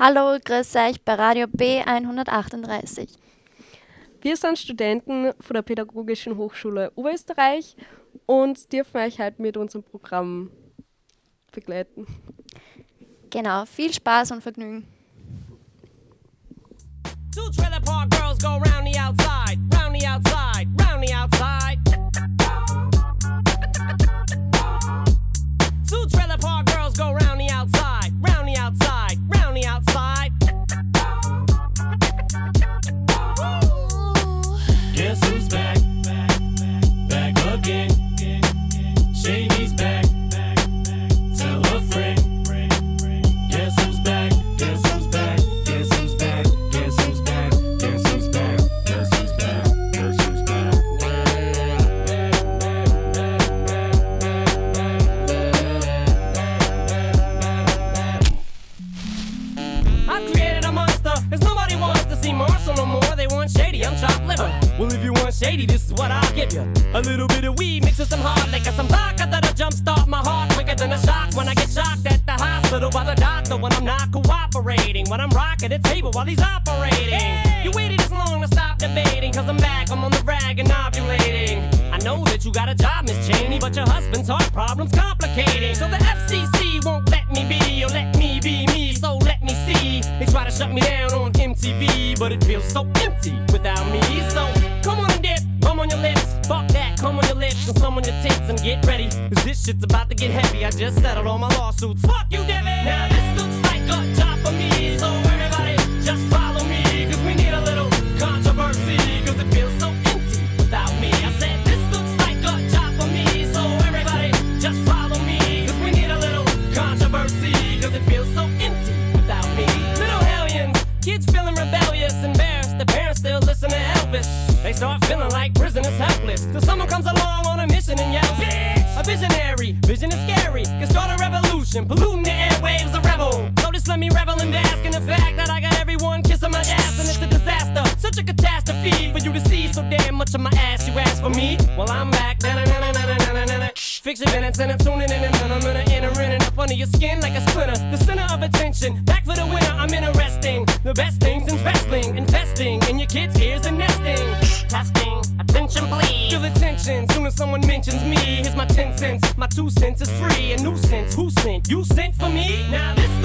Hallo, grüß euch bei Radio B138. Wir sind Studenten von der Pädagogischen Hochschule Oberösterreich und dürfen euch heute mit unserem Programm begleiten. Genau, viel Spaß und Vergnügen. Two trailer park girls go round the outside, round the outside, round the outside. Shady, I'm chopped liver. Well, if you want shady, this is what I'll give you. A little bit of weed mixed with some hard liquor, some vodka that'll jumpstart my heart quicker than a shock when I get shocked at the hospital by the doctor when I'm not cooperating. When I'm rocking the table while he's operating. You waited this long to stop debating, cause I'm back, I'm on the rag and ovulating. I know that you got a job, Miss Cheney, but your husband's heart problem's complicating. So the FCC won't let me be, or let me be me, so let me see. They try to shut me down on MTV, but it feels so empty without me. So come on and dip, come on your lips, fuck that, come on your lips, and some on your tits, and get ready. Cause this shit's about to get heavy. I just settled all my lawsuits. Fuck you, Devin! Now this looks like a job for me, so everybody just follow start feeling like prisoners helpless, till someone comes along on a mission and yells, Bitch! A visionary, vision is scary, can start a revolution, polluting the airwaves, a rebel. Just let me revel and bask in the fact that I got everyone kissing my ass, and it's a disaster, such a catastrophe for you to see so damn much of my ass. You ask for me, well I'm back. Fix your minutes and I'm tuning in and I'm gonna enter in and up under your skin like a splinter. The center of My 10 cents, my 2 cents is free. A nuisance, who sent? You sent for me? Now this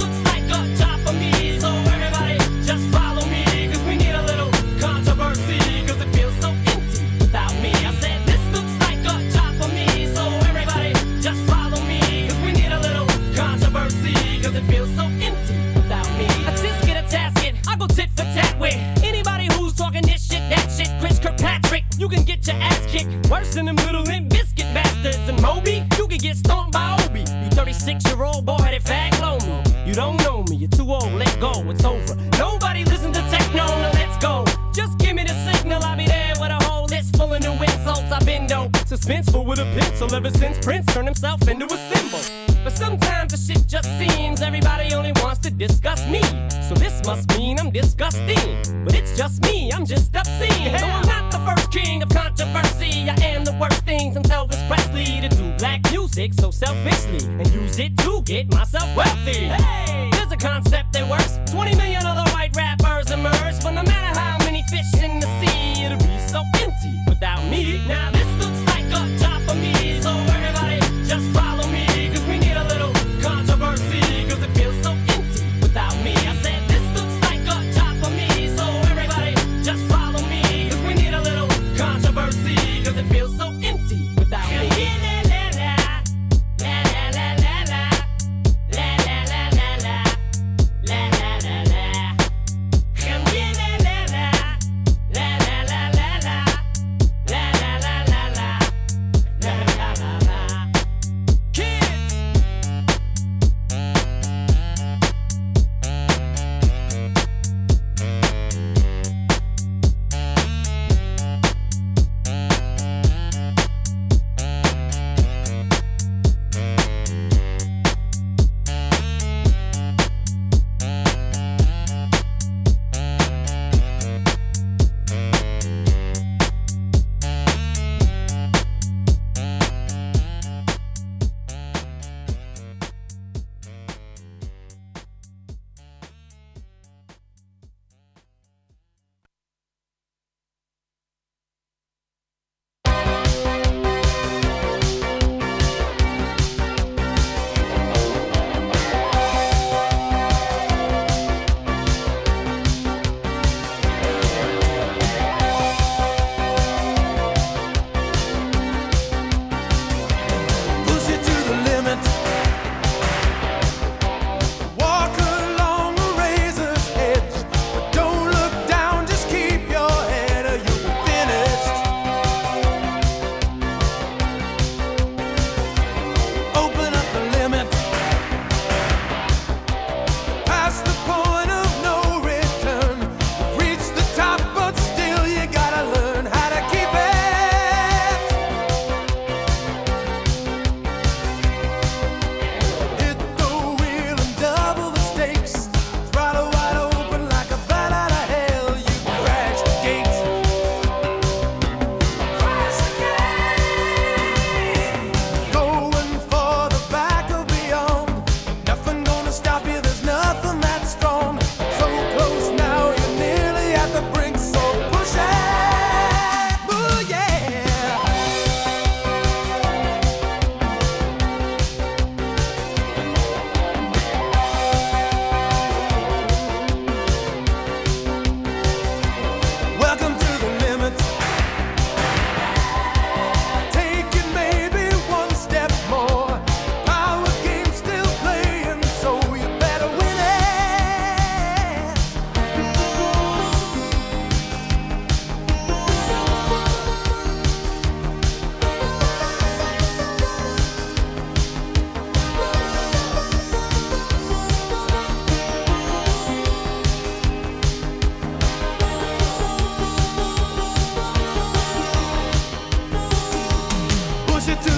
push it to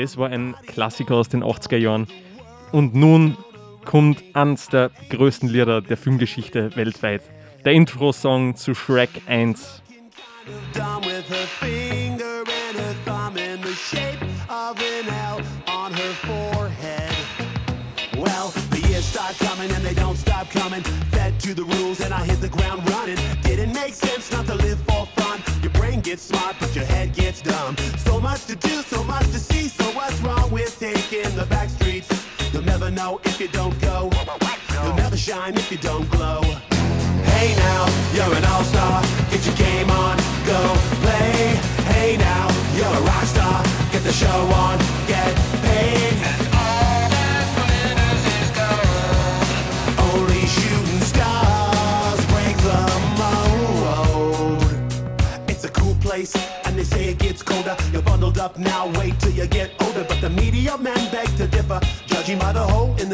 Das war ein Klassiker aus den 80er Jahren. Und nun kommt eines der größten Lieder der Filmgeschichte weltweit. Der Intro-Song zu Shrek 1. Done with her finger and her thumb in the shape of an L on her forehead. Well, the years start coming and they don't stop coming. Fed to the rules and I hit the ground running. Didn't make sense not to live you don't go. You'll never shine if you don't glow. Hey now, you're an all-star. Get your game on, go play. Hey now, you're a rock star. Get the show on,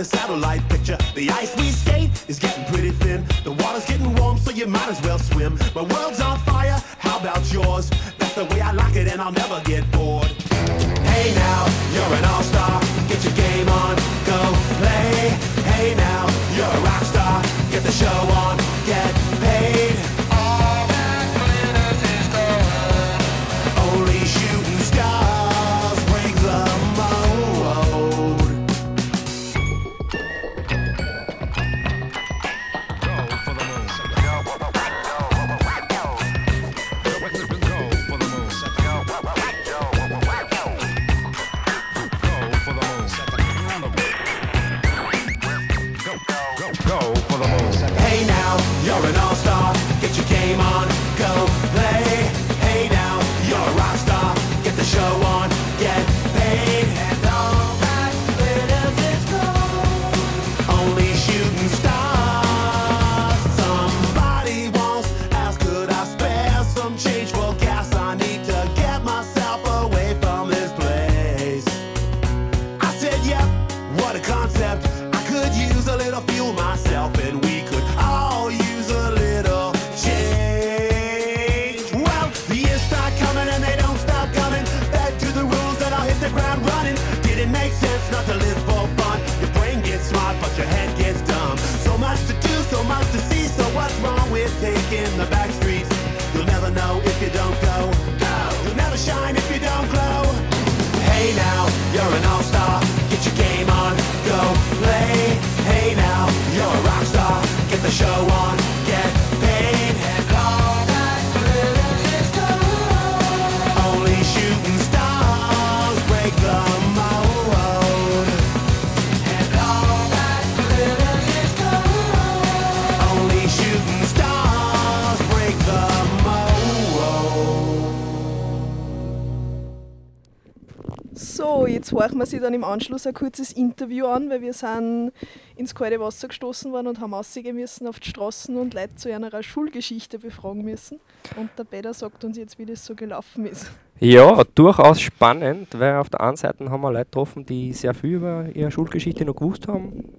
satellite picture. The ice we skate is getting pretty thin. The water's getting warm, so you might as well swim. My world's on fire, how about yours? That's the way I like it, and I'll never get bored. You're an all-star. Horchen wir sie dann im Anschluss ein kurzes Interview an, weil wir sind ins kalte Wasser gestoßen worden und haben rausgehen müssen auf die Straßen und Leute zu einer Schulgeschichte befragen müssen. Und der Peter sagt uns jetzt, wie das so gelaufen ist. Ja, durchaus spannend, weil auf der einen Seite haben wir Leute getroffen, die sehr viel über ihre Schulgeschichte noch gewusst haben.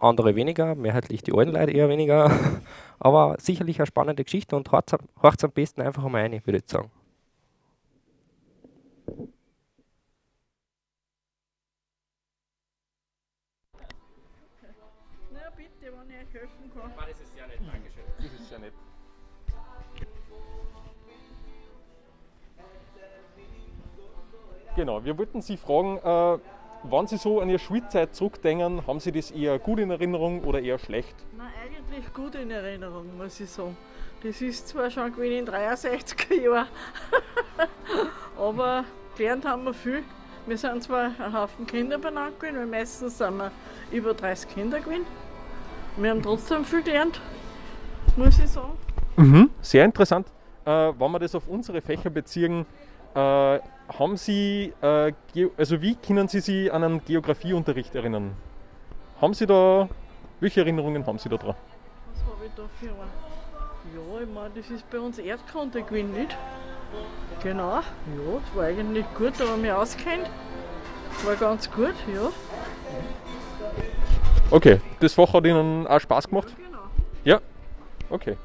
Andere weniger, mehrheitlich die alten Leute eher weniger. Aber sicherlich eine spannende Geschichte und hört es am besten einfach einmal rein, würde ich sagen. Genau, wir wollten Sie fragen, äh, wenn Sie so an Ihre Schulzeit zurückdenken, haben Sie das eher gut in Erinnerung oder eher schlecht? Na, eigentlich gut in Erinnerung, muss ich sagen. Das ist zwar schon gewesen in den 63er Jahren, aber gelernt haben wir viel. Wir sind zwar ein Haufen Kinder benannt gewesen, weil meistens sind wir über 30 Kinder gewesen. Wir haben trotzdem viel gelernt, muss ich sagen. Mhm, sehr interessant. Äh, wenn wir das auf unsere Fächer beziehen, äh, haben Sie, äh, also wie können Sie sich an einen Geografieunterricht erinnern? Haben Sie da, welche Erinnerungen haben Sie da dran? Was habe ich da für einen? Ja, ich meine, das ist bei uns Erdkunde gewesen, nicht? Genau, ja, das war eigentlich gut, da haben wir auskennt. War ganz gut, ja. Okay, das Fach hat Ihnen auch Spaß gemacht? Genau. Ja, okay.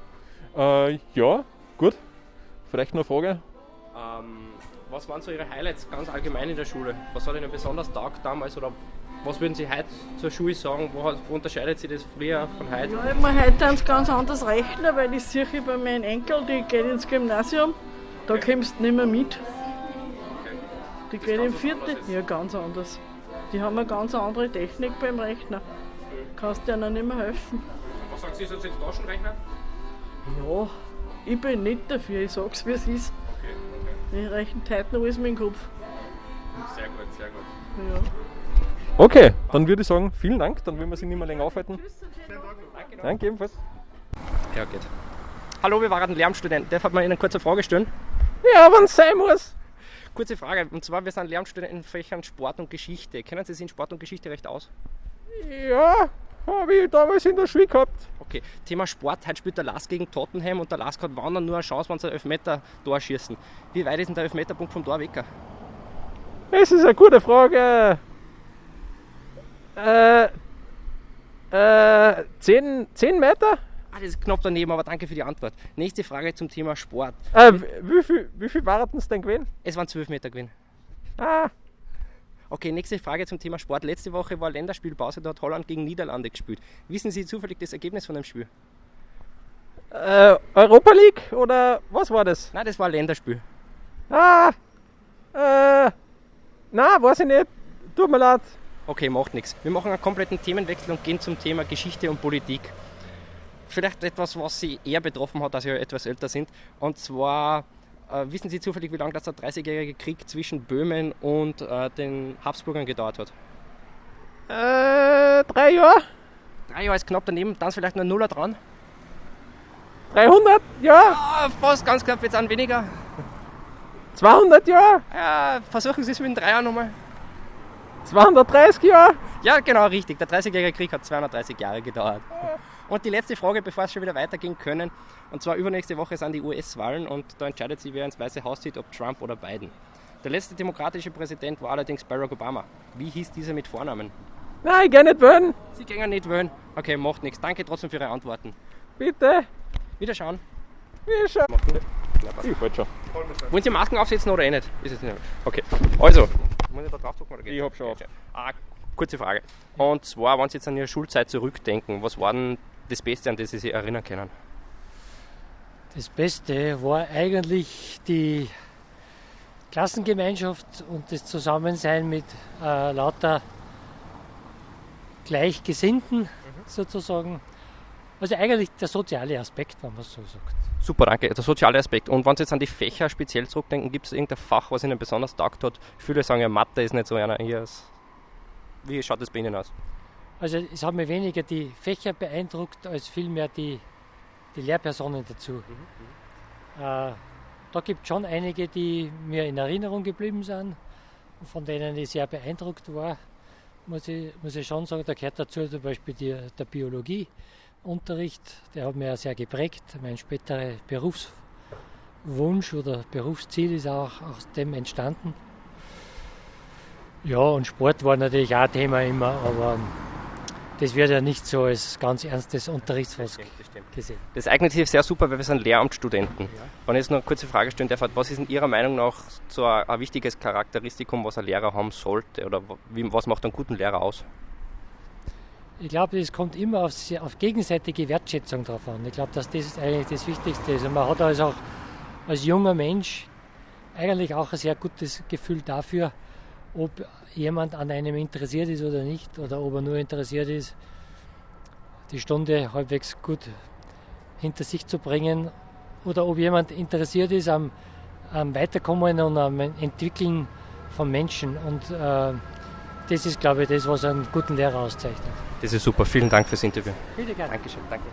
Äh, ja, gut. Vielleicht noch eine Frage. Ähm, was waren so Ihre Highlights ganz allgemein in der Schule? Was hat Ihnen besonders taugt damals oder was würden Sie heute zur Schule sagen? Wo, wo unterscheidet sich das früher von heute? Ja, ich muss heute ganz, ganz anders rechnen, weil ich sehe bei meinen Enkel, die gehen ins Gymnasium, da kommst du nicht mehr mit. Die gehen im vierten, ja ganz anders. Die haben eine ganz andere Technik beim Rechnen. Kannst dir nicht mehr helfen. Was sagen Sie, sind Sie Taschenrechner? Ja, ich bin nicht dafür, ich sag's wie es ist. Ich rechne heute noch alles mit dem Kopf. Sehr gut, sehr gut. Ja. Okay, dann würde ich sagen, vielen Dank, dann will wir Sie nicht mehr länger aufhalten. Danke ebenfalls. Ja, geht. Hallo, wir waren Lehramtsstudenten. Darf man Ihnen eine kurze Frage stellen? Ja, wenn es sein muss. Kurze Frage, und zwar, wir sind Lehramtsstudenten in Fächern Sport und Geschichte. Kennen Sie sich in Sport und Geschichte recht aus? Ja, habe ich damals in der Schule gehabt. Okay, Thema Sport. Heute spielt der Lask gegen Tottenham und der Lask hat wandern nur eine Chance, wenn sie ein Elfmeter-Tor schießen. Wie weit ist denn der Elfmeterpunkt vom Tor weg? Das ist eine gute Frage. Äh, äh, 10, 10 Meter? Ah, das ist knapp daneben, aber danke für die Antwort. Nächste Frage zum Thema Sport. Äh, wie viel, wie viel waren es denn gewesen? Es waren 12 Meter Gewinn. Ah, Okay, nächste Frage zum Thema Sport. Letzte Woche war Länderspielpause, da hat Holland gegen Niederlande gespielt. Wissen Sie zufällig das Ergebnis von dem Spiel? äh, Europa League oder was war das? Nein, das war Länderspiel. Ah, äh, na, weiß ich nicht. Tut mir leid. Okay, macht nichts. Wir machen einen kompletten Themenwechsel und gehen zum Thema Geschichte und Politik. Vielleicht etwas, was Sie eher betroffen hat, als Sie etwas älter sind. Und zwar, wissen Sie zufällig, wie lange das der 30-jährige Krieg zwischen Böhmen und äh, den Habsburgern gedauert hat? Äh, drei Jahre? Drei Jahre ist knapp daneben, dann ist vielleicht noch ein Nuller dran. 300 Jahre? Ah, fast ganz knapp, jetzt an weniger. 200 Jahre? Ja, versuchen Sie es mit den drei Jahren nochmal. 230 Jahre? Ja, genau, richtig. Der 30-jährige Krieg hat 230 Jahre gedauert. Und die letzte Frage, bevor es schon wieder weitergehen können, und zwar übernächste Woche sind die US-Wahlen und da entscheidet sich, wer ins Weiße Haus zieht, ob Trump oder Biden. Der letzte demokratische Präsident war allerdings Barack Obama. Wie hieß dieser mit Vornamen? Nein, ich geh nicht wählen. Sie gehen nicht wählen. Okay, macht nichts. Danke trotzdem für Ihre Antworten. Bitte. Wiederschauen. Wie schon. Ich wollte schon. Wollen Sie Masken aufsetzen oder eh nicht? Ist es nicht? Okay, also. Muss ich da draufdrücken oder geht Ich hab schon auf. Ah, kurze Frage. Und zwar, wenn Sie jetzt an Ihre Schulzeit zurückdenken, was war denn das Beste, an das Sie sich erinnern können? Das Beste war eigentlich die Klassengemeinschaft und das Zusammensein mit äh, lauter Gleichgesinnten sozusagen. Also eigentlich der soziale Aspekt, wenn man so sagt. Super, danke. Der soziale Aspekt. Und wenn Sie jetzt an die Fächer speziell zurückdenken, gibt es irgendein Fach, was Ihnen besonders taugt hat? Viele sagen ja, Mathe ist nicht so einer. Wie schaut das bei Ihnen aus? Also es haben mir weniger die Fächer beeindruckt, als vielmehr die, die Lehrpersonen dazu. Äh, da gibt es schon einige, die mir in Erinnerung geblieben sind, und von denen ich sehr beeindruckt war, muss ich, muss ich schon sagen. Da gehört dazu zum Beispiel die, der Biologieunterricht, der hat mir ja sehr geprägt. Mein späterer Berufswunsch oder Berufsziel ist auch aus dem entstanden. Ja, und Sport war natürlich auch ein Thema immer, aber das wird ja nicht so als ganz ernstes Unterrichtsfach gesehen. Das eignet sich sehr super, weil wir sind Lehramtsstudenten. Wenn ich jetzt noch eine kurze Frage stellen darf, was ist in Ihrer Meinung nach so ein, ein wichtiges Charakteristikum, was ein Lehrer haben sollte? Oder wie, was macht einen guten Lehrer aus? Ich glaube, es kommt immer auf, auf gegenseitige Wertschätzung drauf an. Ich glaube, dass das eigentlich das Wichtigste ist. Und man hat also auch als junger Mensch eigentlich auch ein sehr gutes Gefühl dafür, ob jemand an einem interessiert ist oder nicht, oder ob er nur interessiert ist, die Stunde halbwegs gut hinter sich zu bringen, oder ob jemand interessiert ist am, am Weiterkommen und am Entwickeln von Menschen. Und äh, das ist, glaube ich, das, was einen guten Lehrer auszeichnet. Das ist super. Vielen Dank fürs Interview. Bitte gerne. Dankeschön. Danke.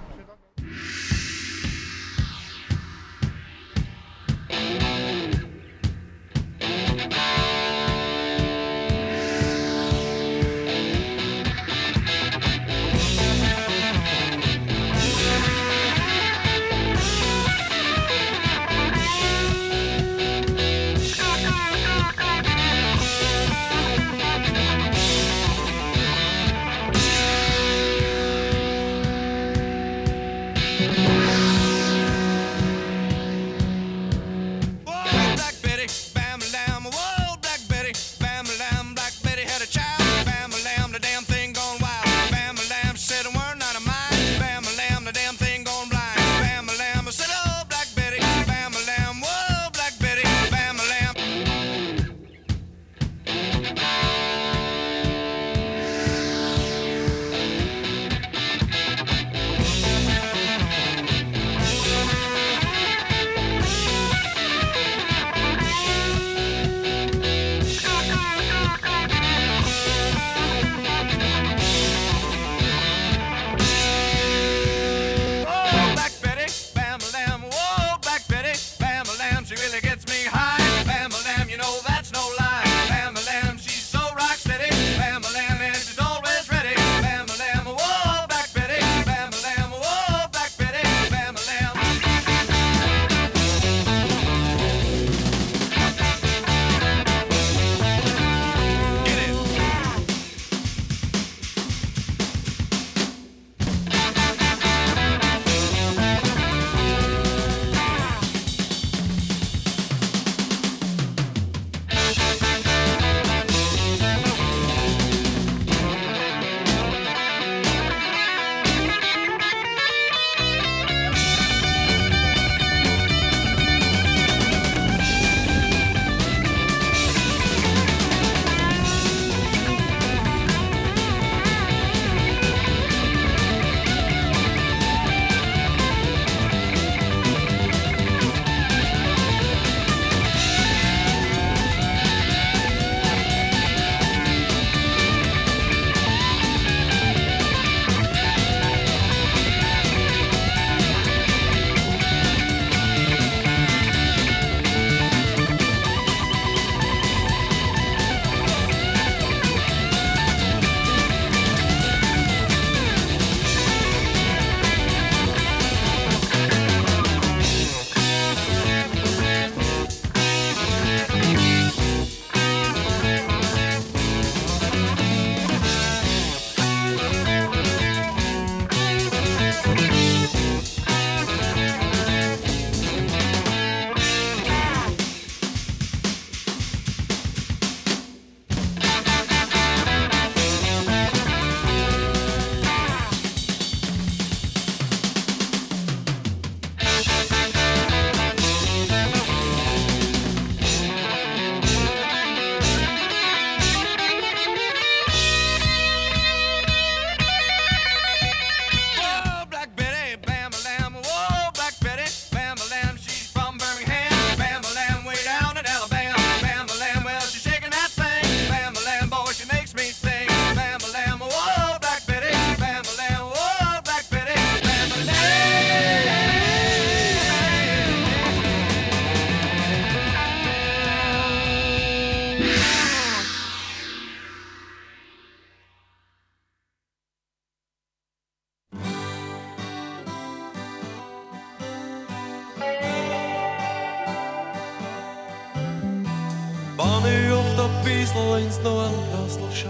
Wenn ich auf der Biesel ins Nordkastel schau,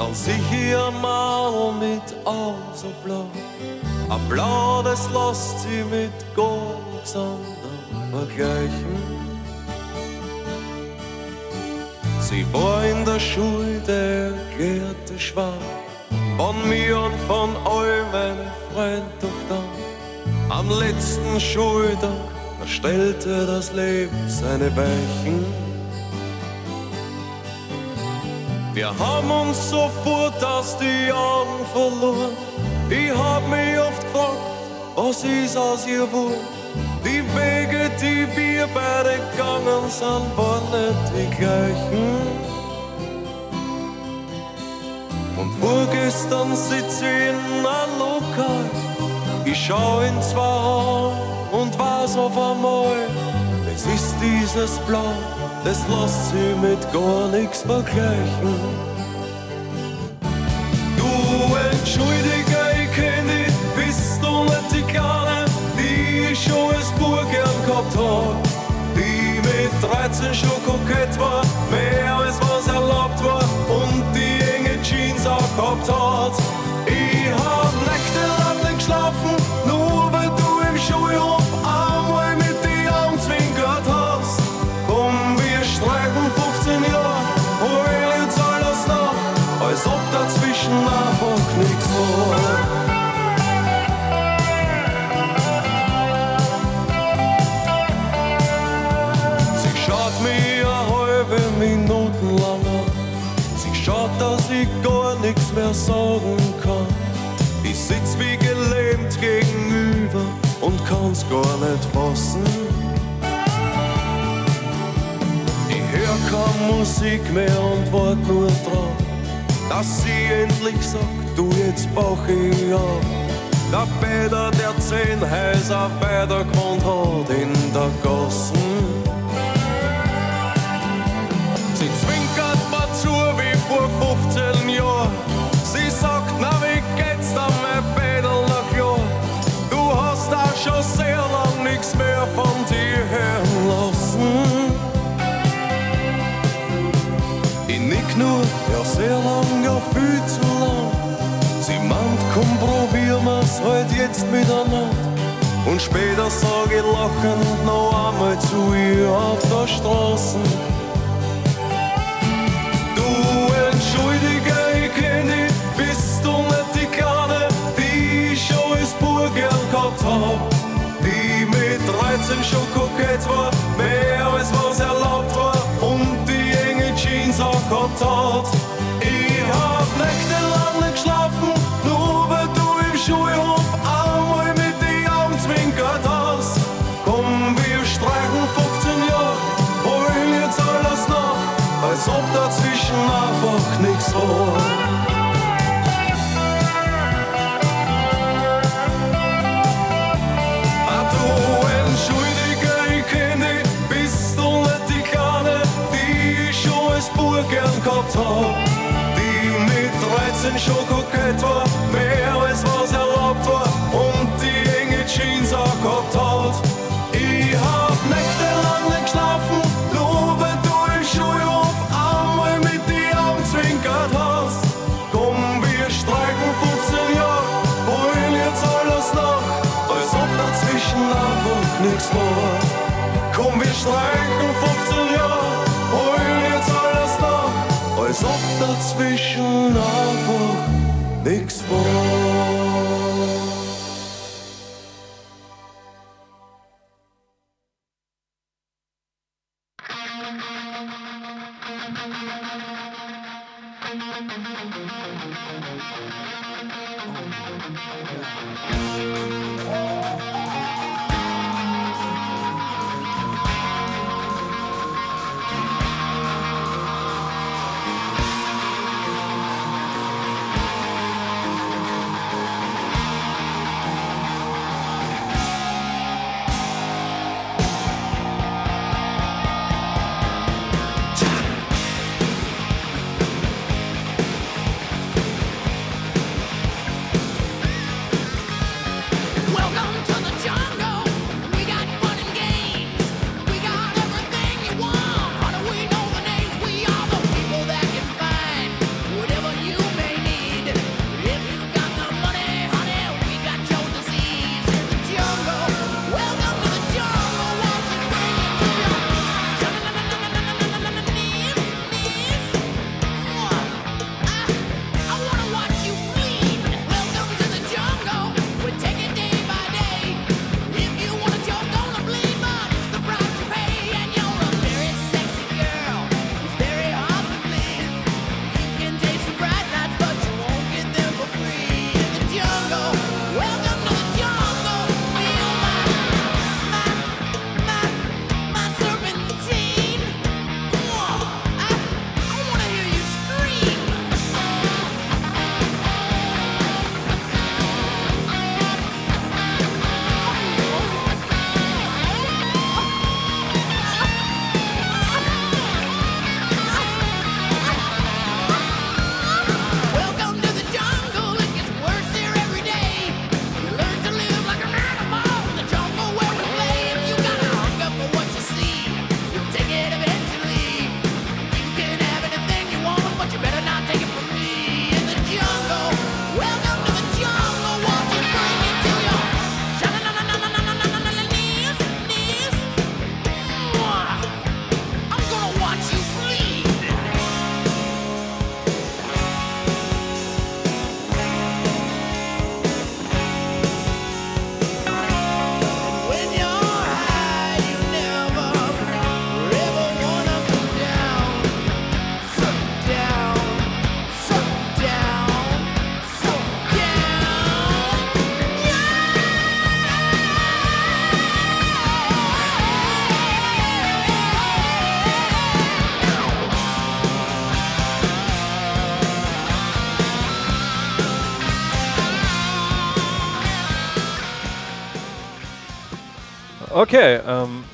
dann sieh ich ein Mann mit Augen so blau. Ein Blau, das lässt sie mit anderem vergleichen. Sie war in der Schule der erklärte Schwab, von mir und von all meinen Freunden doch dann. Am letzten Schultag da stellte das Leben seine Weichen. Wir haben uns sofort aus die Augen verloren. Ich hab mich oft gefragt, was ist aus ihr wohl? Die Wege, die wir beide gegangen sind, waren nicht die gleichen. Und vorgestern sitz ich in einem Lokal. Ich schau in zwei Augen und weiß auf einmal, es ist dieses Blau, das lässt sie mit gar nichts vergleichen. Du entschuldige, ich kenn dich, bist du nicht die Kleine, die ich schon als gern gehabt hab. Die mit 13 schon kokett war, mehr als was erlaubt war und die enge Jeans auch gehabt hat. Sagen kann. Ich sitz wie gelähmt gegenüber und kann's gar nicht fassen. Ich hör keine Musik mehr und wart nur drauf, dass sie endlich sagt, du jetzt brauch ich auf. Der Peter, der zehn Häuser weiter gewohnt hat in der Gassen. Jetzt miteinander. Und später sag ich lachend noch einmal zu ihr auf der Straße. Du entschuldige, ich kenn dich, bist du nicht die Kleine, die ich schon als Bub gern gehabt hab. Die mit 13 schon kokett war, hab. Die mit 13 schon kokett war, Yeah. Okay, ähm,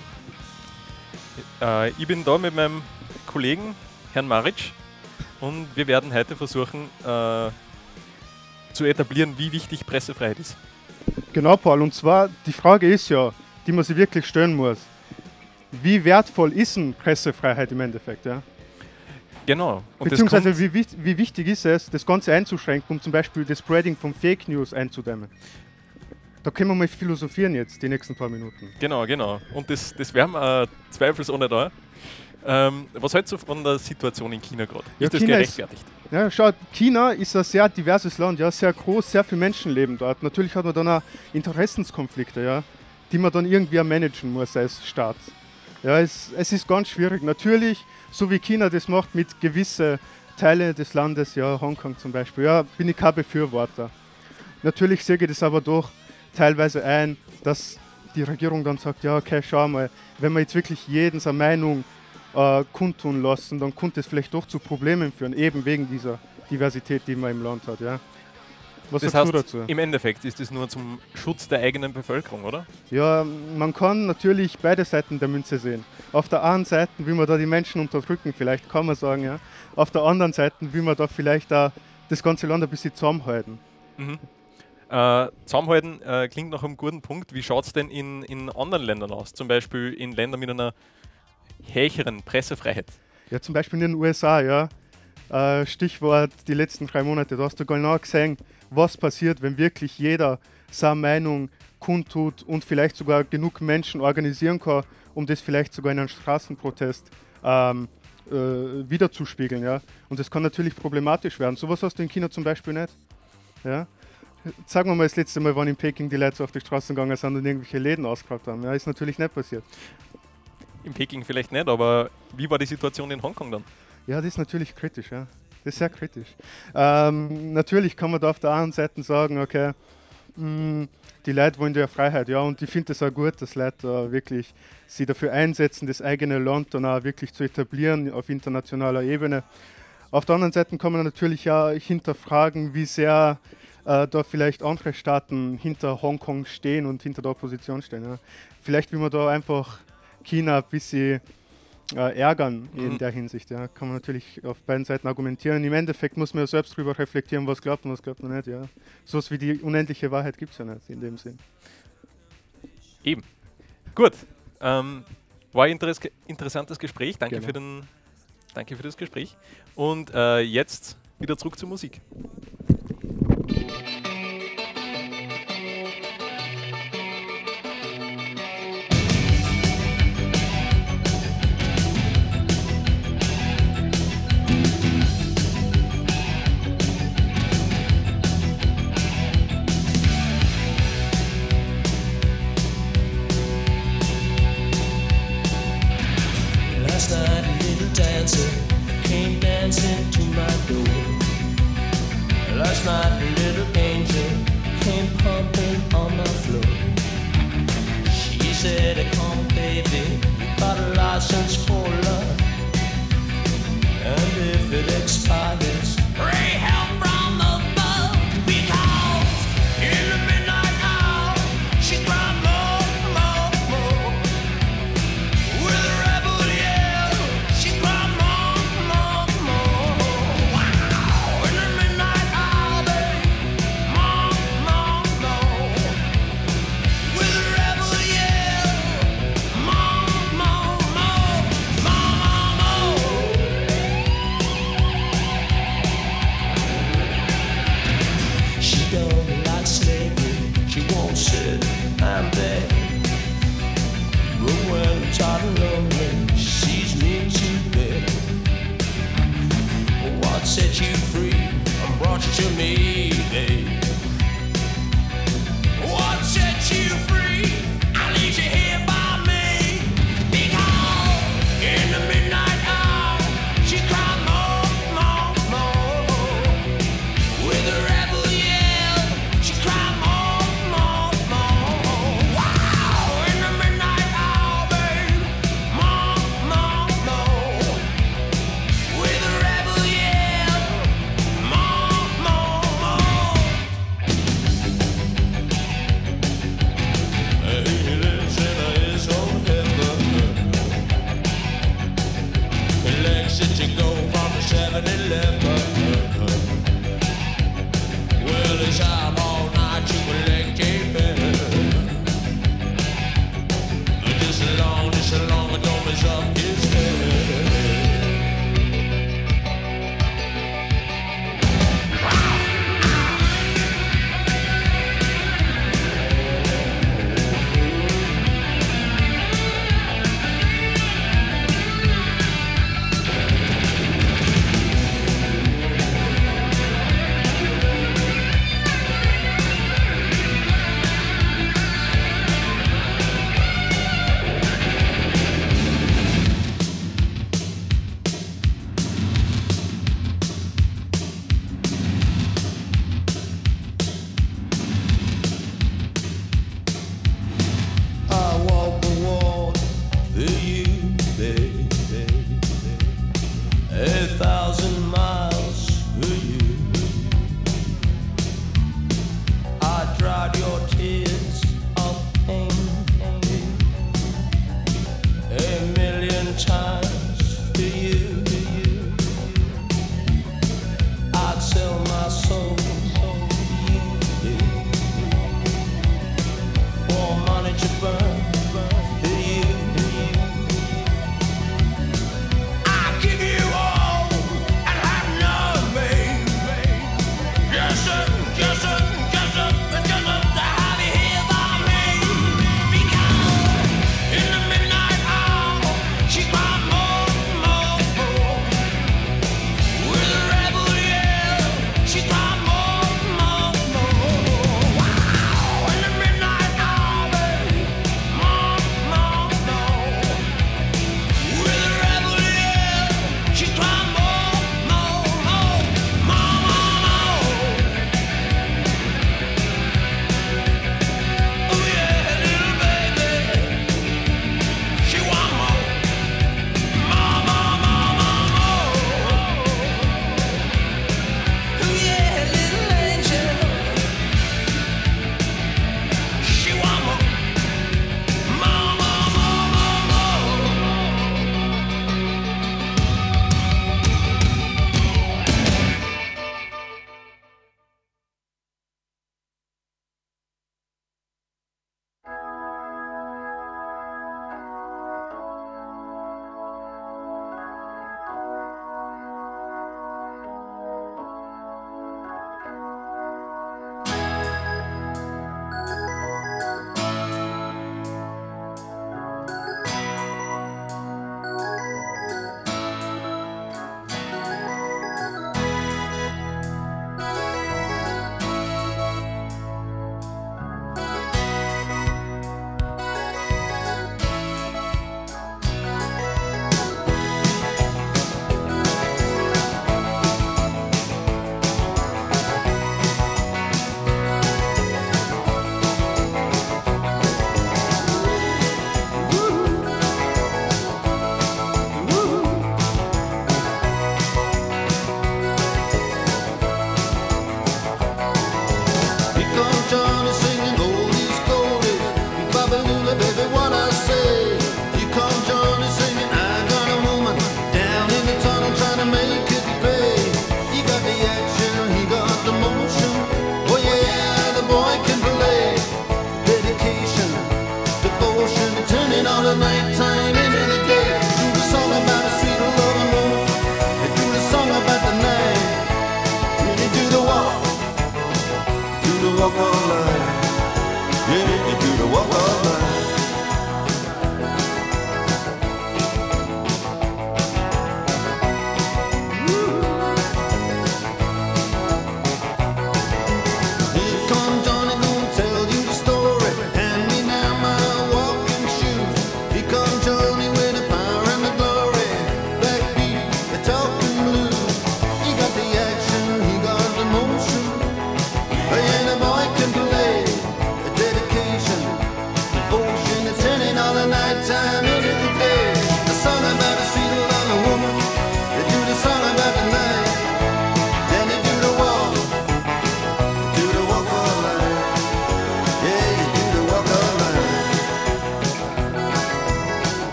äh, ich bin da mit meinem Kollegen, Herrn Maric, und wir werden heute versuchen äh, zu etablieren, wie wichtig Pressefreiheit ist. Genau, Paul. Und zwar, die Frage ist ja, die man sich wirklich stellen muss. Wie wertvoll ist denn Pressefreiheit im Endeffekt? Ja? Genau. Und Beziehungsweise wie, wie wichtig ist es, das Ganze einzuschränken, um zum Beispiel das Spreading von Fake News einzudämmen? Da können wir mal philosophieren jetzt, die nächsten paar Minuten. Genau, genau. Und das, das wären wir äh, zweifelsohne da. Ähm, was hältst du von der Situation in China gerade? Ja, ist das China ist- gerechtfertigt? Ja, schaut, China ist ein sehr diverses Land, ja, sehr groß, sehr viele Menschen leben dort. Natürlich hat man dann auch Interessenskonflikte, ja, die man dann irgendwie managen muss als Staat. Ja, es, es ist ganz schwierig. Natürlich, so wie China das macht mit gewissen Teilen des Landes, ja, Hongkong zum Beispiel, ja, bin ich kein Befürworter. Natürlich sehe ich das aber doch teilweise ein, dass die Regierung dann sagt, ja, okay, schau mal, wenn wir jetzt wirklich jeden seine Meinung äh, kundtun lassen, dann könnte es vielleicht doch zu Problemen führen, eben wegen dieser Diversität, die man im Land hat. Ja. Was das sagst heißt, du dazu? im Endeffekt ist das nur zum Schutz der eigenen Bevölkerung, oder? Ja, man kann natürlich beide Seiten der Münze sehen. Auf der einen Seite will man da die Menschen unterdrücken, vielleicht kann man sagen, ja. Auf der anderen Seite will man da vielleicht auch das ganze Land ein bisschen zusammenhalten. Mhm. Äh, zusammenhalten äh, klingt nach einem guten Punkt. Wie schaut es denn in, in anderen Ländern aus? Zum Beispiel in Ländern mit einer höheren Pressefreiheit. Ja, zum Beispiel in den USA, ja. Äh, Stichwort die letzten drei Monate. Da hast du genau gesehen, was passiert, wenn wirklich jeder seine Meinung kundtut und vielleicht sogar genug Menschen organisieren kann, um das vielleicht sogar in einem Straßenprotest ähm, äh, wiederzuspiegeln. Ja? Und das kann natürlich problematisch werden. Sowas hast du in China zum Beispiel nicht. Ja? Sagen wir mal das letzte Mal, wann in Peking die Leute so auf die Straßen gegangen sind und irgendwelche Läden ausgehabt haben. Ja, ist natürlich nicht passiert. In Peking vielleicht nicht, aber wie war die Situation in Hongkong dann? Ja, das ist natürlich kritisch, ja. Das ist sehr kritisch. Ähm, natürlich kann man da auf der einen Seite sagen, okay, mh, die Leute wollen ja Freiheit, ja, und ich finde es auch gut, dass Leute da wirklich sich dafür einsetzen, das eigene Land dann auch wirklich zu etablieren auf internationaler Ebene. Auf der anderen Seite kann man natürlich ja hinterfragen, wie sehr äh, da vielleicht andere Staaten hinter Hongkong stehen und hinter der Opposition stehen. Ja. Vielleicht will man da einfach China ein bisschen äh, ärgern in Mhm. der Hinsicht. Ja. Kann man natürlich auf beiden Seiten argumentieren. Im Endeffekt muss man ja selbst darüber reflektieren, was glaubt und was glaubt man nicht. Ja. So wie die unendliche Wahrheit gibt es ja nicht in dem Sinn. Eben. Gut. Ähm, war ein interes interessantes Gespräch. Danke, für, den, danke für das Gespräch. Und äh, jetzt wieder zurück zur Musik. Thank you.